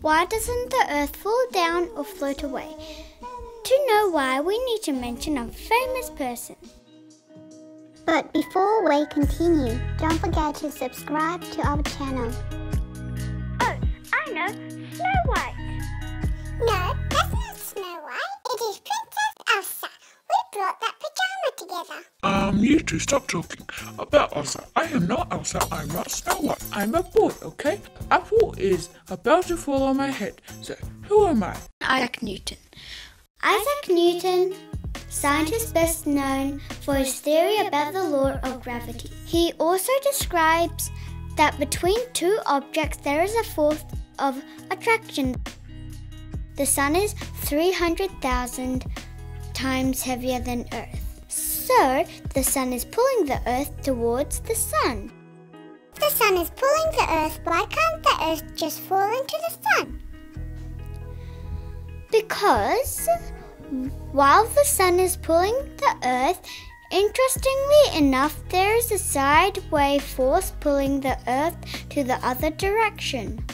Why doesn't the earth fall down or float away? To know why, we need to mention a famous person. But before we continue, don't forget to subscribe to our channel. Oh, I know, Snow White. Um, you two stop talking about Elsa. I am not Elsa, I'm not Snow White. I'm a boy, okay? Apple is about to fall on my head. So, who am I? Isaac Newton. Isaac Newton, scientist best known for his theory about the law of gravity. He also describes that between two objects there is a force of attraction. The sun is 300,000 times heavier than Earth. So, the sun is pulling the Earth towards the sun. If the sun is pulling the earth, why can't the earth just fall into the sun? Because while the sun is pulling the earth, interestingly enough, there is a sideway force pulling the earth to the other direction.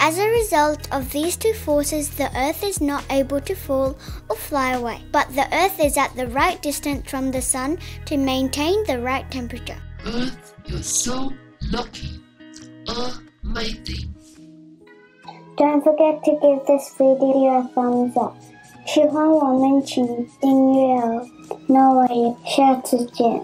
As a result of these two forces, the earth is not able to fall or fly away, but the earth is at the right distance from the sun to maintain the right temperature. Earth, you're so lucky. Amazing. Don't forget to give this video a thumbs up。喜欢我们请订阅哦。那我也下次见。